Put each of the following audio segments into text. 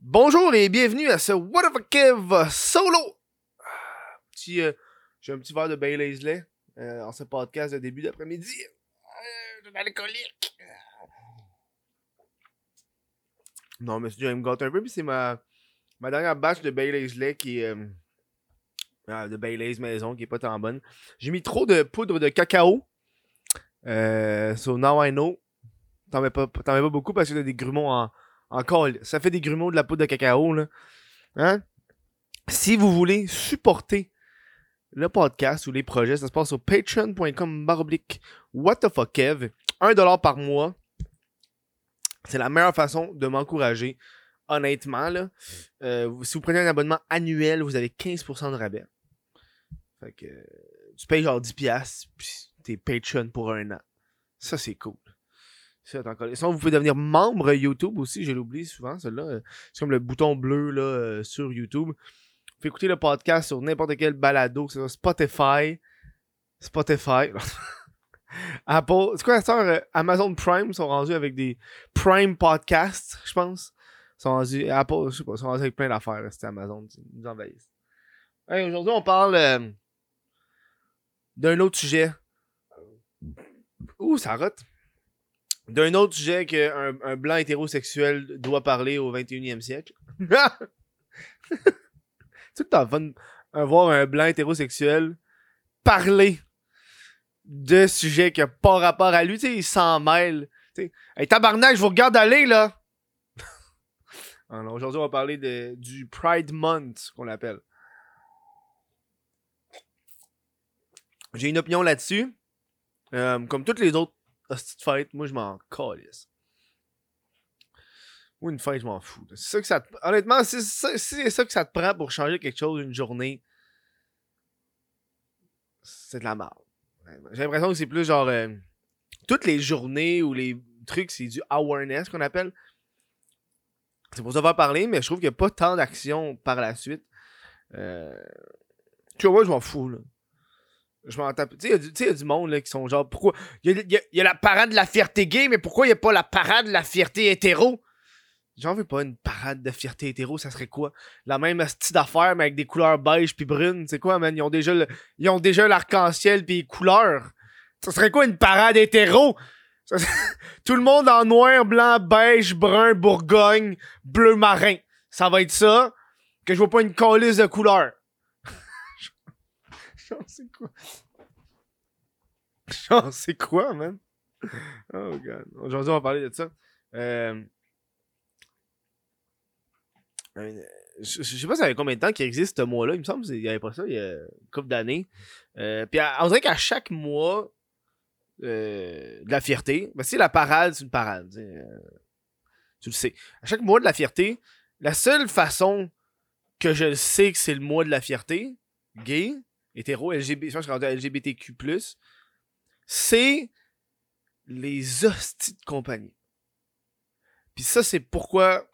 Bonjour et bienvenue à ce What of a Kev solo. Petit, euh, j'ai un petit verre de Bailey's lait euh, en ce podcast de début d'après-midi. Euh, de l'alcoolique. Non, mais je me gâte un peu, puis c'est ma, ma dernière batch de Bailey's lait qui est. euh, ah, de Bailey's maison qui est pas tant bonne. J'ai mis trop de poudre de cacao. Euh, so now I know. T'en mets pas, t'en mets pas beaucoup parce que t'as des grumeaux en, encore, ça fait des grumeaux de la poudre de cacao, là. Hein? Si vous voulez supporter le podcast ou les projets, ça se passe sur patreon.com baroblique what the fuck Kev. 1$ par mois. C'est la meilleure façon de m'encourager. Honnêtement, là. Euh, si vous prenez un abonnement annuel, vous avez 15% de rabais. Fait que euh, tu payes genre 10$, puis t'es Patreon pour un an. Ça, c'est cool. Sinon, vous pouvez devenir membre YouTube aussi, je l'oublie souvent, celui-là. Euh, C'est comme le bouton bleu là, euh, sur YouTube. Vous pouvez écouter le podcast sur n'importe quel balado, que ce soit Spotify. Spotify. Apple. C'est quoi ça? euh, Amazon Prime sont rendus avec des Prime Podcasts, je pense. Ils sont rendus. Apple, je sais pas, ils sont rendus avec plein d'affaires, c'était Amazon. Ils nous envahissent. Aujourd'hui, on parle d'un autre sujet. Ouh, ça rote d'un autre sujet qu'un un blanc hétérosexuel doit parler au 21e siècle. tu sais que t'as fun à voir un blanc hétérosexuel parler de sujets qui n'ont pas rapport à lui. Tu sais, il s'en mêle. Tu sais, hey, tabarnak, je vous regarde aller, là! Alors, aujourd'hui, on va parler de, du Pride Month, qu'on l'appelle. J'ai une opinion là-dessus. Euh, comme toutes les autres de fête, moi je m'en calisse. Ou une fête, je m'en fous. C'est ça que ça te... Honnêtement, si c'est ça, que ça te prend pour changer quelque chose une journée, c'est de la merde. J'ai l'impression que c'est plus genre. euh, toutes les journées ou les trucs, c'est du awareness qu'on appelle. C'est pour ça faire parler, mais je trouve qu'il n'y a pas tant d'action par la suite. Euh... Tu vois, moi, je m'en fous, là. Je m'en tape. Tu sais, il y a du- monde là, qui sont genre, pourquoi? Il y a, la parade de la fierté gay, mais pourquoi il n'y a pas la parade de la fierté hétéro? J'en veux pas une parade de fierté hétéro, ça serait quoi? La même style d'affaires, mais avec des couleurs beige puis brunes. C'est quoi, man? Ils ont déjà ils ont déjà l'arc-en-ciel puis les couleurs. Ça serait quoi une parade hétéro? Tout le monde en noir, blanc, beige, brun, bourgogne, bleu marin. Ça va être ça. Que je vois pas une colisse de couleurs. Genre, c'est quoi? Genre, c'est quoi, man? Oh, God. Aujourd'hui, on va parler de ça. Euh... Je, je sais pas ça fait combien de temps qu'il existe ce mois-là. Il me semble qu'il y avait pas ça il y a une couple d'années. Euh, puis à- on dirait qu'à chaque mois euh, de la fierté, ben, c'est la parade, c'est une parade. tu tu le sais. À chaque mois de la fierté, la seule façon que je sais que c'est le mois de la fierté, gay, hétéro, LGBTQ+, c'est les hosties de compagnie. Puis ça, c'est pourquoi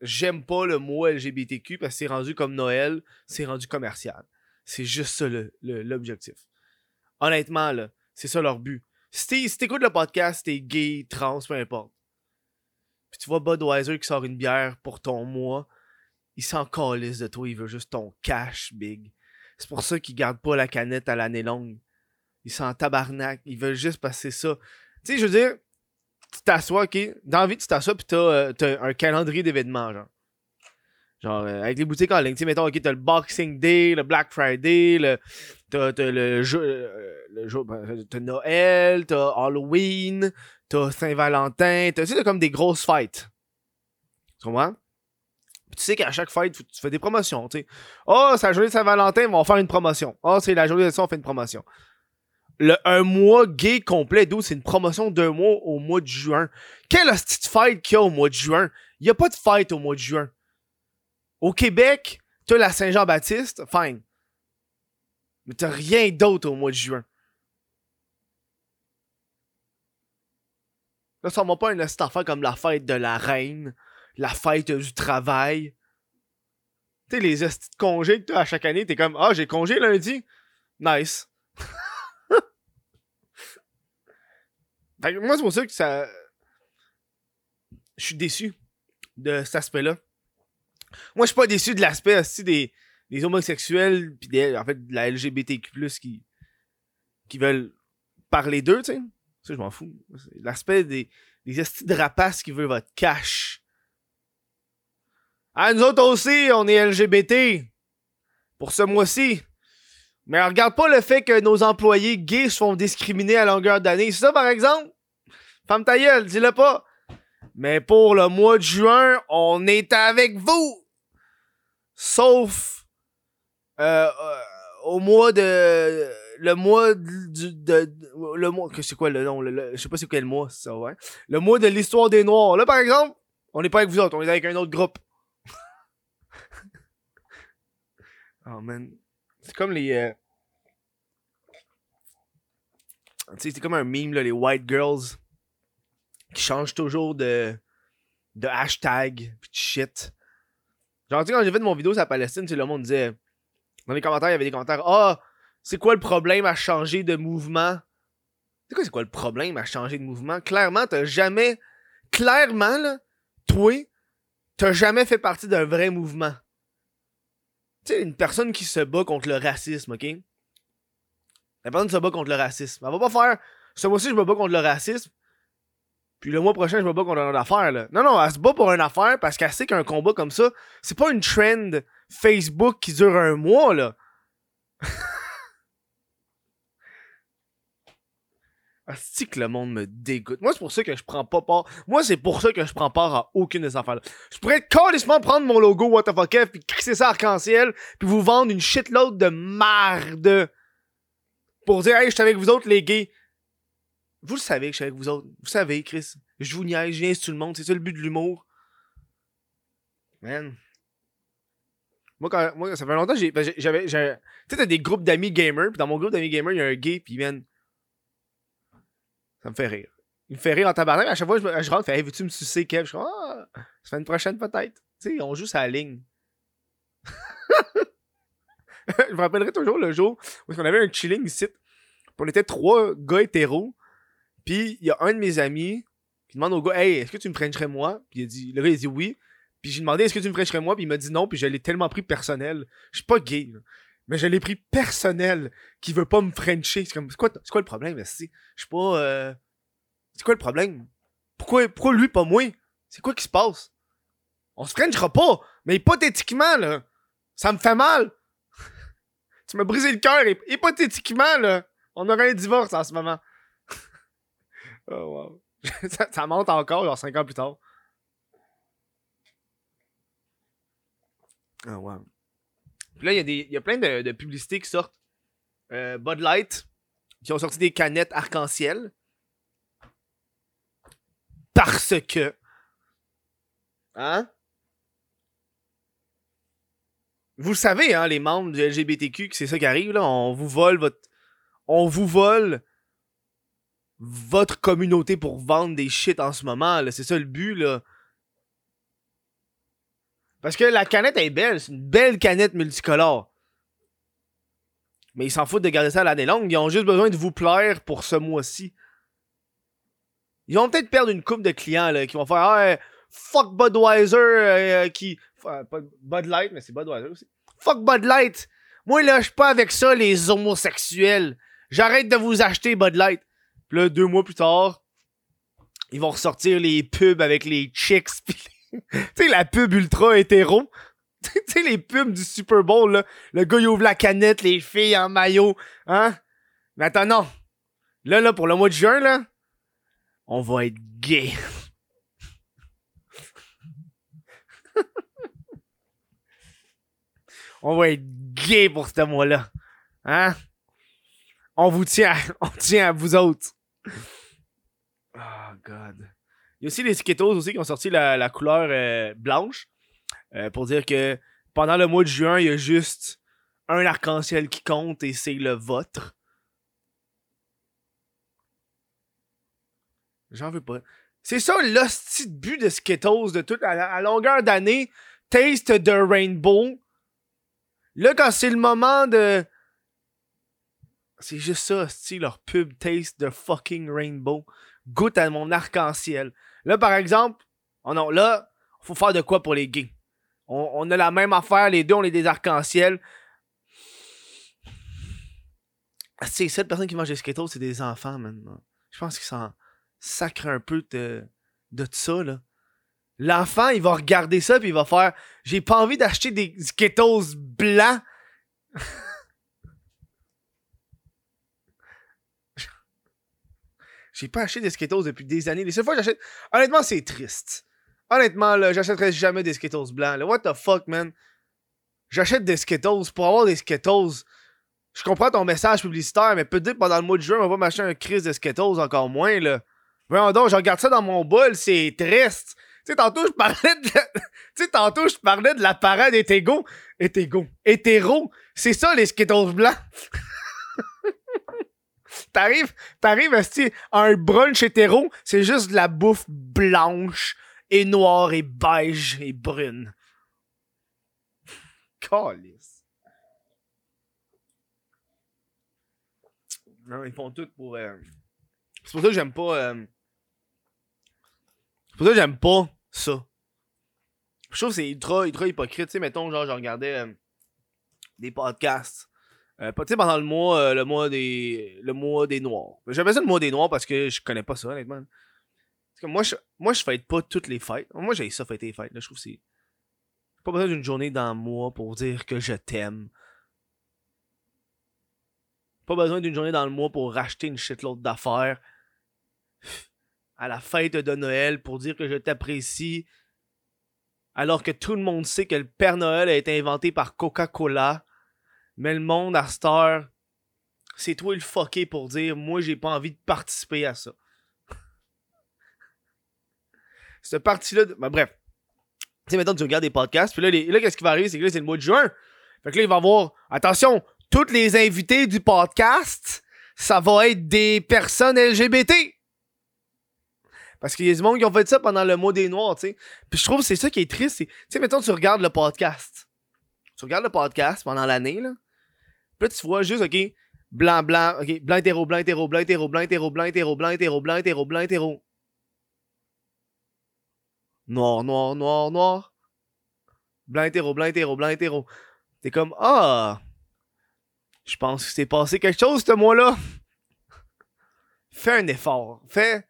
j'aime pas le mot LGBTQ, parce que c'est rendu comme Noël, c'est rendu commercial. C'est juste ça l'objectif. Honnêtement, là, c'est ça leur but. Si t'écoutes le podcast, t'es gay, trans, peu importe. Puis tu vois Budweiser qui sort une bière pour ton mois, il s'en calisse de toi, il veut juste ton cash, big. C'est pour ça qu'il garde pas la canette à l'année longue. Il s'en tabarnak. Ils veulent juste passer ça. Tu sais, je veux dire, tu t'assois, ok? Dans la vie, tu t'assois, pis t'as, euh, t'as un calendrier d'événements, genre. Genre, euh, avec les boutiques en ligne. Tu sais, mettons, ok, t'as le Boxing Day, le Black Friday, le, t'as, t'as le jour, euh, le jour, ben, t'as Noël, t'as Halloween, t'as Saint-Valentin, t'as, tu sais, t'as comme des grosses fêtes. Tu comprends? Tu sais qu'à chaque fête, tu fais des promotions, tu. Oh, c'est la journée de Saint-Valentin, on va faire une promotion. Oh, c'est la journée de ça, on fait une promotion. Le, un mois gay complet, d'où c'est une promotion d'un mois au mois de juin. Quelle de fête qu'il y a au mois de juin? Il n'y a pas de fête au mois de juin. Au Québec, t'as la Saint-Jean-Baptiste, fine. Mais t'as rien d'autre au mois de juin. Là, ça m'a pas une hostie d'affaire comme la fête de la reine, la fête du travail. Tu sais, les hosties de congés que t'as à chaque année, t'es comme, ah, j'ai congé lundi. Nice. Fait que moi, c'est pour ça que ça. Je suis déçu de cet aspect-là. Moi, je suis pas déçu de l'aspect aussi des, homosexuels, pis des, en fait, de la LGBTQ+, qui, qui veulent parler d'eux, tu sais. Ça, je m'en fous. L'aspect des, des estis de rapaces qui veulent votre cash. Ah, nous autres aussi, on est LGBT. Pour ce mois-ci. Mais regarde pas le fait que nos employés gays se font discriminer à longueur d'année. C'est ça, par exemple? Femme ta dis-le pas. Mais pour le mois de juin, on est avec vous. Sauf euh, au mois de le mois du de, le mois que c'est quoi le nom? Je sais pas c'est quel mois ça ouais le mois de l'histoire des noirs là par exemple on n'est pas avec vous autres on est avec un autre groupe oh man c'est comme les euh, tu sais c'est comme un meme là les white girls qui changent toujours de de hashtag pis de shit genre tu sais quand j'ai fait mon vidéo sur la Palestine le monde disait dans les commentaires, il y avait des commentaires. Ah, c'est quoi le problème à changer de mouvement? C'est quoi, c'est quoi le problème à changer de mouvement? Clairement, t'as jamais. Clairement, là, toi, t'as jamais fait partie d'un vrai mouvement. Tu sais, une personne qui se bat contre le racisme, ok? La personne se bat contre le racisme. Elle va pas faire. Ce mois-ci, je me bats contre le racisme. Puis le mois prochain, je me bats contre une affaire, là. Non, non, elle se bat pour une affaire parce qu'elle sait qu'un combat comme ça, c'est pas une trend Facebook qui dure un mois, là. Asti que le monde me dégoûte. Moi, c'est pour ça que je prends pas part. Moi, c'est pour ça que je prends part à aucune des affaires-là. Je pourrais carrément prendre mon logo What the fuck F puis crisser ça arc-en-ciel puis vous vendre une shitload de marde pour dire hey, je suis avec vous autres les gays. Vous le savez que je suis avec vous autres. Vous savez, Chris. Je vous niaise, je viens sur le monde. C'est ça le but de l'humour. Man. Moi, quand, moi, ça fait longtemps ben, j'avais. Tu sais, t'as des groupes d'amis gamers, puis dans mon groupe d'amis gamers, il y a un gay, puis man. Ça me fait rire. Il me fait rire en tabarnak. À chaque fois, je, je rentre, fait, hey, veux-tu me sucer, Kev? Je suis ah, fait une prochaine peut-être. Tu sais, on joue la ligne. je me rappellerai toujours le jour où on avait un chilling ici. On était trois gars hétéros. Puis il y a un de mes amis qui demande au gars Hey, est-ce que tu me frencherais moi? Puis il dit, le gars il dit oui. Puis j'ai demandé est-ce que tu me frencherais moi? Puis il m'a dit non. Puis je l'ai tellement pris personnel. Je suis pas gay, mais je l'ai pris personnel qui veut pas me frencher. C'est comme, c'est quoi, c'est quoi le problème Je suis pas. Euh... C'est quoi le problème? Pourquoi, pourquoi lui, pas moi? C'est quoi qui se passe? On se frenchera pas, mais hypothétiquement, là, ça me fait mal. tu m'as brisé le cœur. Hypothétiquement, là, on aurait un divorce en ce moment. Oh, wow. ça, monte encore, genre 5 ans plus tard. Ah, wow. Puis là, il y, y, a plein de, publicités qui sortent. Euh, Bud Light, qui ont sorti des canettes arc-en-ciel. Parce que. Hein? Vous le savez, hein, les membres du LGBTQ, que c'est ça qui arrive, là. On vous vole votre. On vous vole votre communauté pour vendre des shit en ce moment. C'est ça le but, là. Parce que la canette est belle. C'est une belle canette multicolore. Mais ils s'en foutent de garder ça à l'année longue. Ils ont juste besoin de vous plaire pour ce mois-ci. Ils vont peut-être perdre une coupe de clients qui vont faire ah, fuck Budweiser euh, qui. Bud Light, mais c'est Budweiser aussi. Fuck Bud Light! Moi là, je pas avec ça, les homosexuels. J'arrête de vous acheter Bud Light. Puis là, deux mois plus tard, ils vont ressortir les pubs avec les chicks. Tu sais, la pub ultra hétéro. tu sais, les pubs du Super Bowl, là. Le gars, il ouvre la canette, les filles en maillot. Hein? Mais attends, non. Là, là, pour le mois de juin, là, on va être gay. on va être gay pour ce mois-là. Hein? On vous tient, on tient à vous autres. Oh, God. Y a aussi les Skittles aussi qui ont sorti la, couleur euh, blanche. Euh, pour dire que pendant le mois de juin, il y a juste un arc-en-ciel qui compte et c'est le vôtre. J'en veux pas. C'est ça l'hostie de but de Skittles de toute à, longueur d'année. Taste the rainbow. Là, quand c'est le moment de c'est juste ça, style leur pub taste de fucking rainbow. Goûte à mon arc-en-ciel. Là, par exemple, oh non, là, faut faire de quoi pour les gays? On, a la même affaire, les deux, on est des arcs-en-ciel. Ah, c'est cette personne qui mange des Skittles, c'est des enfants, maintenant. Je pense qu'ils s'en sacrent un peu de, de ça, là. L'enfant, il va regarder ça, puis il va faire J'ai pas envie d'acheter des Skittles blancs. J'ai pas acheté des Skittles depuis des années. Les seules fois que j'achète. Honnêtement, c'est triste. Honnêtement, là, j'achèterai jamais des Skittles blancs. What the fuck, man? J'achète des Skittles pour avoir des Skittles. Je comprends ton message publicitaire, mais peut-être pendant le mois de juin, on va m'acheter un crise de Skittles encore moins, là. Voyons donc, je regarde ça dans mon bol, c'est triste. Tu sais, tantôt, je parlais de. tu sais, tantôt, je parlais de la parade hétéro. Hétéro. Hétéro. C'est ça, les Skittles blancs. T'arrives, t'arrives à un brunch hétéro, c'est juste de la bouffe blanche et noire et beige et brune. Calice. Non, ils font tout pour. Euh, c'est pour ça que j'aime pas. Euh, c'est pour ça que j'aime pas ça. Je trouve que c'est ultra, ultra hypocrite. Tu sais, mettons, genre, je regardais euh, des podcasts euh, tu sais, pendant le mois, euh, le mois des. Le mois des Noirs. J'appelle ça le mois des Noirs parce que je connais pas ça, honnêtement. Moi, je, moi, je fête pas toutes les fêtes. Moi, j'ai ça fêter les fêtes. Là, je trouve que c'est. Pas besoin d'une journée dans le mois pour dire que je t'aime. Pas besoin d'une journée dans le mois pour racheter une shitload d'affaires. À la fête de Noël pour dire que je t'apprécie. Alors que tout le monde sait que le Père Noël a été inventé par Coca-Cola mais le monde, à cette heure, c'est toi le fucké pour dire moi j'ai pas envie de participer à ça. Cette partie-là. Ben, bref. Tu sais, maintenant tu regardes des podcasts, puis là, là qu'est-ce qui va arriver, c'est que là, c'est le mois de juin. Fait que là, il va y avoir. Attention, tous les invités du podcast, ça va être des personnes LGBT. Parce qu'il y a des monde qui ont fait ça pendant le mois des Noirs, tu sais. Puis je trouve que c'est ça qui est triste. Tu sais, mettons, tu regardes le podcast. Tu regardes le podcast pendant l'année, là. Puis là, tu vois juste, OK, blanc, blanc, OK, blanc, hétéro, blanc, hétéro, blanc, hétéro, blanc, hétéro, blanc, hétéro, blanc, hétéro, blanc, hétéro, blanc, hétéro. Noir, noir, noir, noir. Blanc, hétéro, blanc, hétéro, blanc, hétéro. T'es comme, ah, je pense que c'est passé quelque chose ce mois-là. Fais un effort. Fais.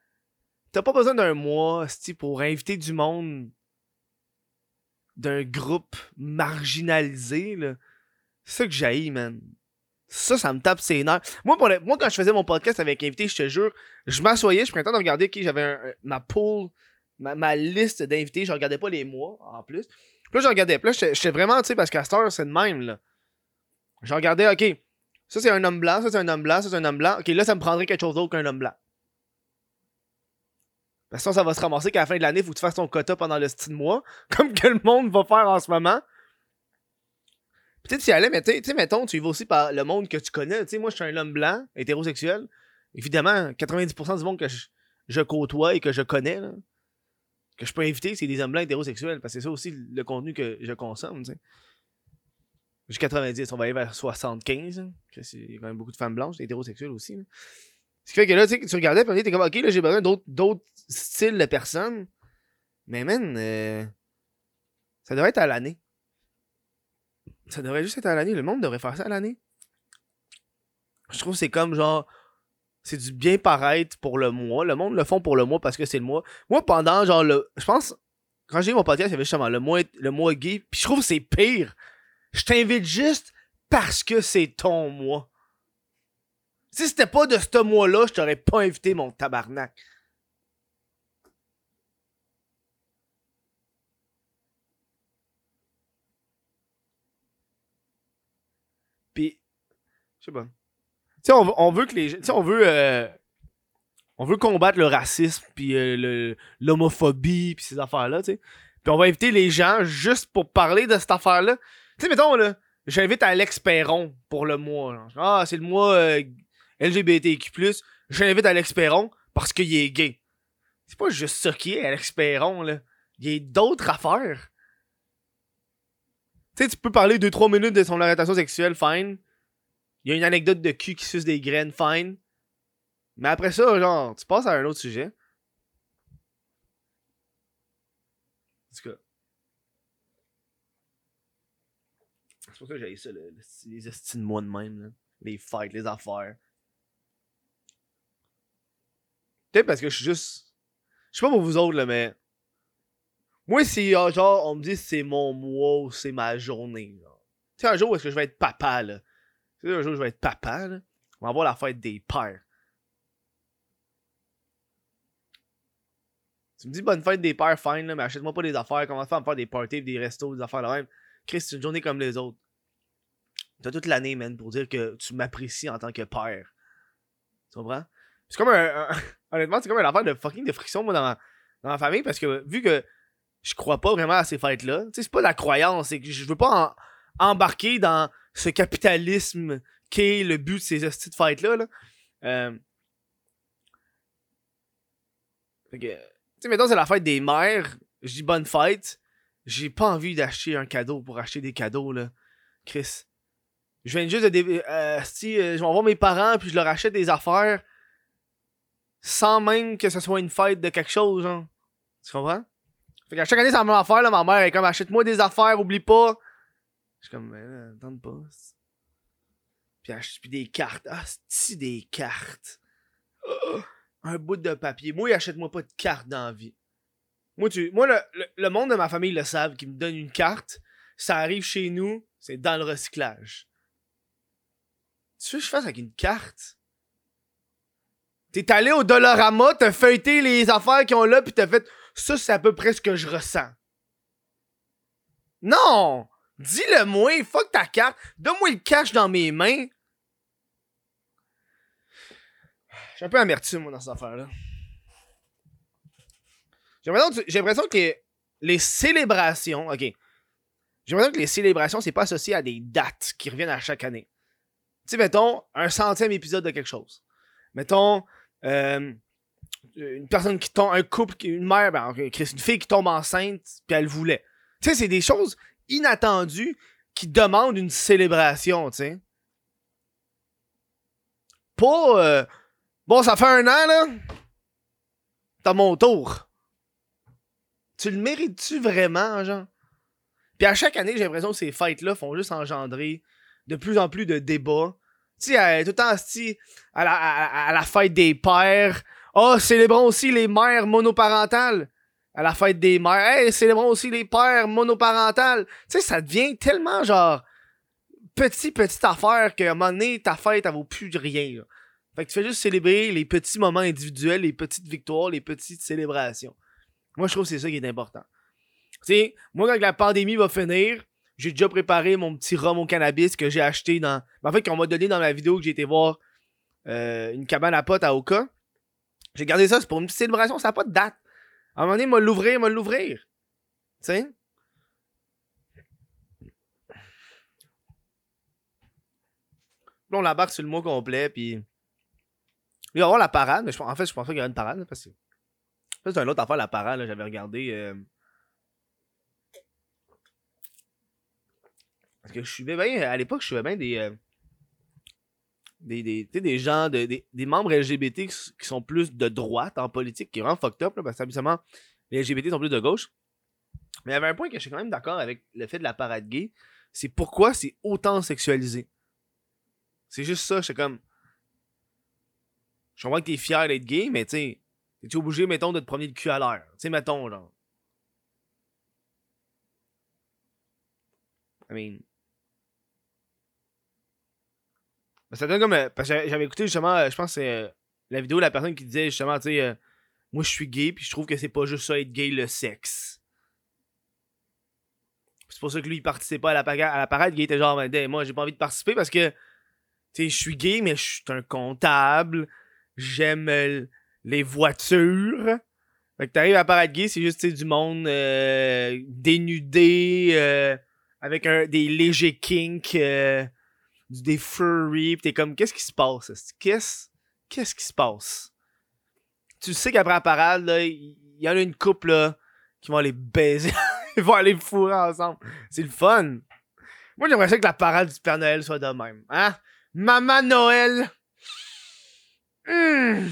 T'as pas besoin d'un mois, pour inviter du monde d'un groupe marginalisé, là. Ça que j'haïs, man. Ça, ça me tape ses nerfs. Moi, pour Moi, quand je faisais mon podcast avec invité, je te jure, je m'assoyais, je prenais le temps de regarder qui j'avais ma pool, ma, liste d'invités. Je regardais pas les mois, en plus. Puis là, je regardais. Puis là, j'étais vraiment, tu sais, parce qu'à cette heure, c'est de même, là. Je regardais, ok, ça c'est un homme blanc, ça c'est un homme blanc, ça c'est un homme blanc. Ok, là, ça me prendrait quelque chose d'autre qu'un homme blanc. Parce que ça va se ramasser qu'à la fin de l'année, il faut que tu fasses ton quota pendant le style mois, comme que le monde va faire en ce moment. Peut-être tu y allais, mais tu sais, mettons, tu y vas aussi par le monde que tu connais. Tu sais, moi, je suis un homme blanc, hétérosexuel. Évidemment, 90% du monde que je, côtoie et que je connais, que je peux inviter, c'est des hommes blancs hétérosexuels. Parce que c'est ça aussi le contenu que je consomme, tu sais. J'ai 90, on va aller vers 75. Il y a quand même beaucoup de femmes blanches, hétérosexuelles aussi. Ce qui fait que là, tu regardais, puis comme, ok, là, j'ai besoin d'autres styles de personnes. Mais man, euh, ça devrait être à l'année. Ça devrait juste être à l'année. Le monde devrait faire ça à l'année. Je trouve que c'est comme genre. C'est du bien paraître pour le mois. Le monde le font pour le mois parce que c'est le mois. Moi, pendant genre le. Je pense. Quand j'ai eu mon podcast, il y avait justement le mois, le mois gay. Puis je trouve que c'est pire. Je t'invite juste parce que c'est ton mois. Si c'était pas de ce mois-là, je t'aurais pas invité mon tabarnak. Puis, Tu sais, on, veut que les Tu sais, on veut. On veut combattre le racisme, puis euh, l'homophobie, puis ces affaires-là, tu sais. Puis on va inviter les gens juste pour parler de cette affaire-là. Tu sais, mettons, là, j'invite Alex Perron pour le mois. Ah, c'est le mois euh, LGBTQ+. J'invite Alex Perron parce qu'il est gay. C'est pas juste ça qui est, Alex Perron, là. Il y a d'autres affaires. Tu sais, tu peux parler 2-3 minutes de son orientation sexuelle, fine. Il y a une anecdote de cul qui suce des graines, fine. Mais après ça, genre, tu passes à un autre sujet. En tout cas. C'est pour ça que j'ai ça, le, le- les estimes moi de même, là. Les fights, les affaires. Peut-être parce que je suis juste. Je sais pas pour vous autres, là, mais. Moi, si, genre, on me dit c'est mon mois ou c'est ma journée. Tu sais, un jour est-ce que je vais être papa, là. Un jour je vais être papa, là. On va avoir la fête des pères. Tu me dis bonne fête des pères, fine, là, mais achète-moi pas des affaires. Commence pas à me faire des parties, des restos, des affaires de même? Chris, c'est une journée comme les autres. T'as toute l'année, man, pour dire que tu m'apprécies en tant que père. Tu comprends? C'est comme un. honnêtement, c'est comme une affaire de fucking de friction, moi, dans ma, famille, parce que vu que je crois pas vraiment à ces fêtes-là, tu sais, c'est pas la croyance, c'est que je veux pas en- embarquer dans ce capitalisme qui est le but de ces hosties de fêtes-là. Là. Euh, tu sais, mettons, c'est la fête des mères, je dis bonne fête, j'ai pas envie d'acheter un cadeau pour acheter des cadeaux, là. Chris. Je viens juste de. euh, si euh, je vais voir mes parents puis je leur achète des affaires sans même que ce soit une fête de quelque chose, genre. Tu comprends? Fait qu'à chaque année, c'est la même affaire, là. Ma mère est comme achète-moi des affaires, oublie pas. Je suis comme, là, tente pas. Puis puis des cartes. Ah, c'est des cartes? Ah, un bout de papier. Moi, achète-moi pas de cartes dans la vie. Moi, tu, moi le, le, monde de ma famille le savent, qui me donne une carte. Ça arrive chez nous, c'est dans le recyclage. Tu veux que je fasse avec une carte? T'es allé au Dollarama, t'as feuilleté les affaires qu'ils ont là, pis t'as fait ça, c'est à peu près ce que je ressens. Non! Dis-le moi, fuck ta carte, donne-moi le cash dans mes mains. Suis un peu amertume, moi, dans cette affaire-là. J'ai l'impression que, j'ai les, célébrations, ok. J'ai l'impression que les célébrations, c'est pas associé à des dates qui reviennent à chaque année. Tu sais, mettons, un centième épisode de quelque chose. Mettons, euh, une personne qui tombe, un couple, une mère, ben, une fille qui tombe enceinte, puis elle voulait. Tu sais, c'est des choses inattendues qui demandent une célébration, tu sais. Pas, euh, bon, ça fait un an, là. T'as mon tour. Tu le mérites-tu vraiment, genre? Puis à chaque année, j'ai l'impression que ces fêtes-là font juste engendrer de plus en plus de débats. Tu sais, euh, tout le temps, à la, à la fête des pères. Oh, célébrons aussi les mères monoparentales. À la fête des mères. Hey, célébrons aussi les pères monoparentales. Tu sais, ça devient tellement genre petit, petite affaire qu'à un moment donné, ta fête, elle vaut plus rien. là. Fait que tu fais juste célébrer les petits moments individuels, les petites victoires, les petites célébrations. Moi, je trouve que c'est ça qui est important. Tu sais, moi, quand la pandémie va finir, j'ai déjà préparé mon petit rhum au cannabis que j'ai acheté dans. En fait, qu'on m'a donné dans la vidéo que j'ai été voir euh, une cabane à potes à Oka. J'ai gardé ça, c'est pour une petite célébration, ça n'a pas de date. À un moment donné, m'a l'ouvrir, m'a l'ouvrir. Tu sais? Là, on l'embarque sur le mois complet, puis. Il va y avoir la parade, mais en fait, je pense pas qu'il y aura une parade, parce que. C'est une autre affaire, la parade, j'avais regardé. euh, Parce que je suivais bien, à l'époque, je suivais bien des. euh, Des, des, des gens, de, des, des membres LGBT qui, sont plus de droite en politique, qui est vraiment fucked up, là, parce que les LGBT sont plus de gauche. Mais il y avait un point que je suis quand même d'accord avec le fait de la parade gay, c'est pourquoi c'est autant sexualisé. C'est juste ça, j'étais comme. Je comprends que t'es fier d'être gay, mais tu sais, t'es obligé, mettons, de te promener le cul à l'air. Tu sais, mettons, genre. I mean. Ben, ça donne comme. euh, parce que j'avais écouté justement, euh, je pense que c'est euh, la vidéo de la personne qui disait justement, tu sais, moi je suis gay, puis je trouve que c'est pas juste ça être gay, le sexe. C'est pour ça que lui il participait pas à la, paga- à la parade, il était genre, ben, damn, moi j'ai pas envie de participer parce que, tu sais, je suis gay, mais je suis un comptable, j'aime les voitures. Fait que t'arrives à la parade gay, c'est juste, du monde dénudé, avec un, des légers kinks. Des furry, pis t'es comme, qu'est-ce qui se passe? Qu'est-ce qu'est-ce qui se passe? Tu sais qu'après la parade, il y en a une couple, là, qui vont aller baiser, ils vont aller fourrer ensemble. C'est le fun. Moi, j'aimerais ça que la parade du Père Noël soit de même. Hein? Maman Noël! Hmm.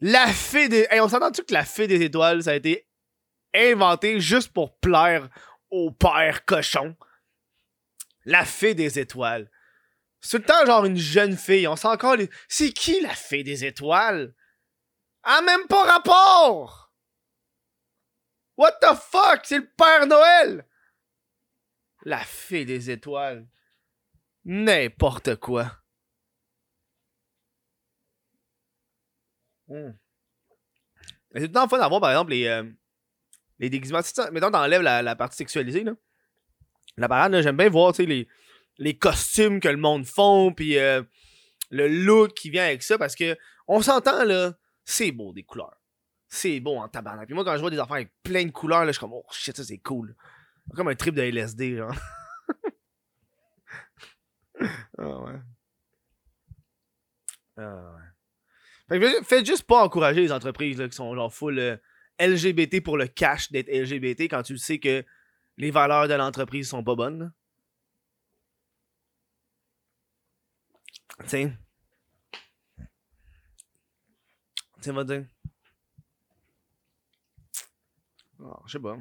La fée des... Hey, on s'entend-tu que la fée des étoiles, ça a été inventé juste pour plaire au père cochon? La fée des étoiles. C'est le temps genre une jeune fille. On sent encore les... C'est qui la fée des étoiles? Ah, même pas rapport! What the fuck? C'est le Père Noël! La fée des étoiles. N'importe quoi. Hmm. C'est tout le temps fun d'avoir, par exemple, les, euh, les déguisements. mettons, t'enlèves la, la partie sexualisée, là. La parade, j'aime bien voir, les, les costumes que le monde font, puis euh, le look qui vient avec ça, parce que on s'entend, là, c'est beau, des couleurs. C'est beau en tabarnak. Puis moi, quand je vois des affaires avec plein de couleurs, là, je suis comme, oh shit, ça c'est cool. Comme un trip de LSD, genre. ah ouais. Ah ouais. Fait que faites juste pas encourager les entreprises là, qui sont genre full euh, LGBT pour le cash d'être LGBT quand tu sais que les valeurs de l'entreprise sont pas bonnes. Tiens. Tiens, va dire. Oh, je sais pas.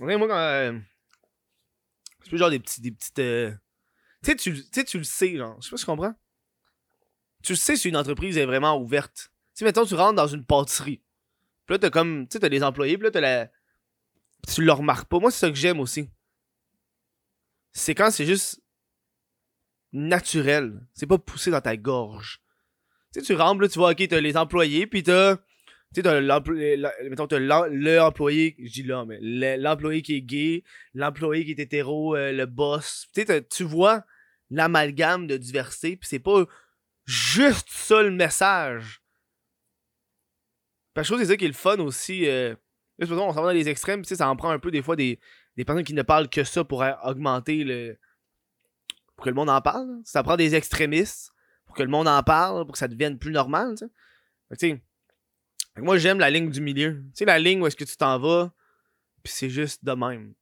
moi, quand. Euh, c'est plus genre des petits. Des petites. Euh, tu sais, tu, tu le sais, genre. Je sais pas si tu comprends tu sais si une entreprise est vraiment ouverte. Tu sais, mettons, tu rentres dans une pâtisserie. Puis là, t'as comme, tu sais, t'as des employés, puis là, t'as la... Tu le remarques pas. Moi, c'est ça que j'aime aussi. C'est quand c'est juste naturel. C'est pas poussé dans ta gorge. Tu sais, tu rentres, là, tu vois, ok, t'as les employés, puis t'as... Tu sais, t'as mettons, t'as l'employé, je dis là, mais l'employé qui est gay, l'employé qui est hétéro, euh, le boss. Tu sais, tu vois l'amalgame de diversité, puis c'est pas juste ça le message. Parce que je trouve que c'est ça qui est le fun aussi. Euh, on s'en va dans les extrêmes, ça en prend un peu des fois des, des personnes qui ne parlent que ça pour augmenter le. pour que le monde en parle. Ça prend des extrémistes pour que le monde en parle, pour que ça devienne plus normal. sais. moi j'aime la ligne du milieu. Tu sais, la ligne où est-ce que tu t'en vas, puis c'est juste de même.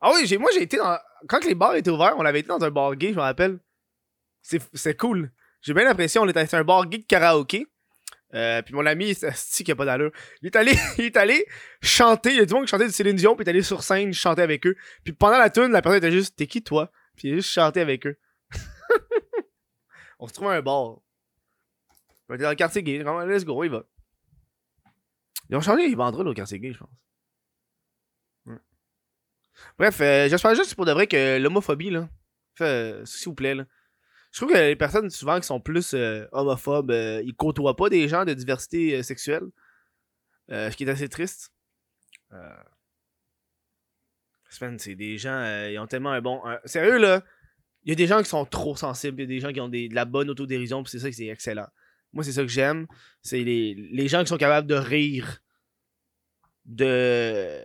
Ah oui, moi j'ai été dans. Quand les bars étaient ouverts, on avait été dans un bar gay, je me rappelle. C'est cool. J'ai bien l'impression, on était à un bar geek karaoké. Euh, puis mon ami, c'est qui a pas d'allure. Il est allé, il est allé chanter. Il y a du monde qui chantait du Céline Dion, puis il est allé sur scène chanter avec eux. Puis pendant la tune, la personne était juste, t'es qui toi? Puis il a juste chanté avec eux. on se trouve à un bar. On était dans le quartier gay. Let's go, il va. Ils ont changé les banderoles au quartier gay, je pense. Bref, euh, j'espère juste pour de vrai que l'homophobie, là, fait, s'il vous plaît, là, je trouve que les personnes souvent qui sont plus euh, homophobes, euh, ils côtoient pas des gens de diversité euh, sexuelle. ce qui est assez triste. c'est des gens, ils ont tellement un bon. sérieux là, il y a des gens qui sont trop sensibles, il y a des gens qui ont de la bonne autodérision, puis c'est ça qui c'est excellent. Moi, c'est ça que j'aime. C'est les, les gens qui sont capables de rire de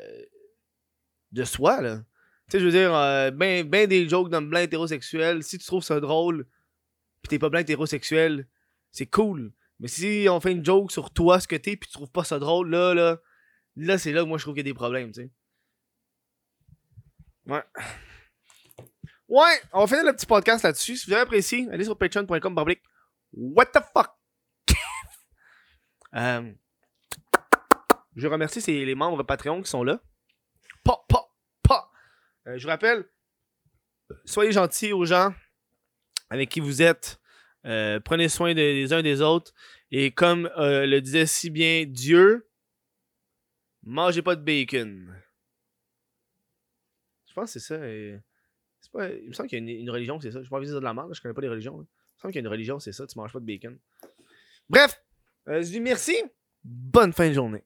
de soi, là. Tu sais, je veux dire, ben, ben des jokes d'un blanc hétérosexuel, si tu trouves ça drôle, pis t'es pas blanc hétérosexuel, c'est cool. Mais si on fait une joke sur toi, ce que t'es, pis tu trouves pas ça drôle, là, là, là, c'est là que moi je trouve qu'il y a des problèmes, tu sais. Ouais. Ouais, on va finir le petit podcast là-dessus. Si vous avez apprécié, allez sur patreon.com. What the fuck? euh, je remercie les membres Patreon qui sont là. Euh, je vous rappelle, soyez gentils aux gens avec qui vous êtes. Euh, prenez soin des uns des autres. Et comme euh, le disait si bien Dieu, mangez pas de bacon. Je pense que c'est ça. Pas, il me semble qu'il y a une, religion, c'est ça. Je pas envie de dire de la merde, je connais pas les religions. Il me semble qu'il y a une religion, c'est ça. Tu manges pas de bacon. Bref, euh, je dis merci. Bonne fin de journée.